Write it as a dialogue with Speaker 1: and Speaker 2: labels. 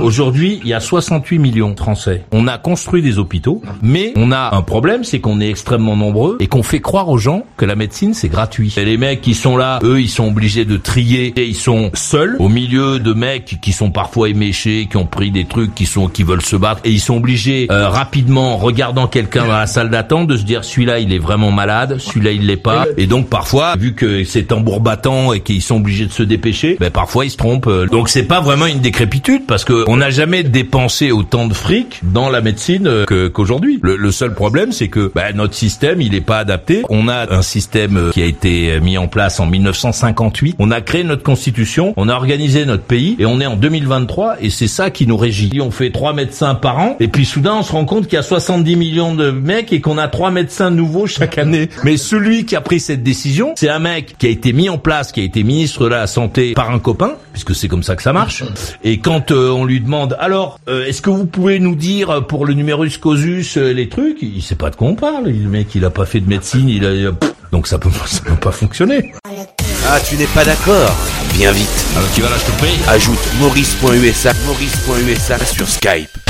Speaker 1: Aujourd'hui, il y a 68 millions de Français. On a construit des hôpitaux, mais on a un problème, c'est qu'on est extrêmement nombreux et qu'on fait croire aux gens que la médecine c'est gratuit. Et les mecs qui sont là, eux, ils sont obligés de trier et ils sont seuls au milieu de mecs qui sont parfois éméchés, qui ont pris des trucs, qui sont qui veulent se battre et ils sont obligés euh, rapidement, en regardant quelqu'un dans la salle d'attente, de se dire celui-là il est vraiment malade, celui-là il l'est pas. Et donc parfois, vu que c'est tambour battant et qu'ils sont obligés de se dépêcher, ben parfois ils se trompent. Donc c'est pas vraiment une décrépitude parce que on n'a jamais dépensé autant de fric dans la médecine euh, qu'aujourd'hui. Le, le seul problème, c'est que bah, notre système, il n'est pas adapté. On a un système euh, qui a été mis en place en 1958. On a créé notre constitution, on a organisé notre pays et on est en 2023 et c'est ça qui nous régit. On fait trois médecins par an et puis soudain on se rend compte qu'il y a 70 millions de mecs et qu'on a trois médecins nouveaux chaque année. Mais celui qui a pris cette décision, c'est un mec qui a été mis en place, qui a été ministre de la santé par un copain, puisque c'est comme ça que ça marche. Et quand euh, on demande, alors, euh, est-ce que vous pouvez nous dire euh, pour le numerus clausus euh, les trucs? Il sait pas de quoi on parle. Le mec, il a pas fait de médecine, il a, il a- pff, donc ça peut, ça peut pas fonctionner.
Speaker 2: Ah, tu n'es pas d'accord? Viens vite.
Speaker 1: Alors tu vas là, je te prie.
Speaker 2: Ajoute maurice.usa maurice.usa sur Skype.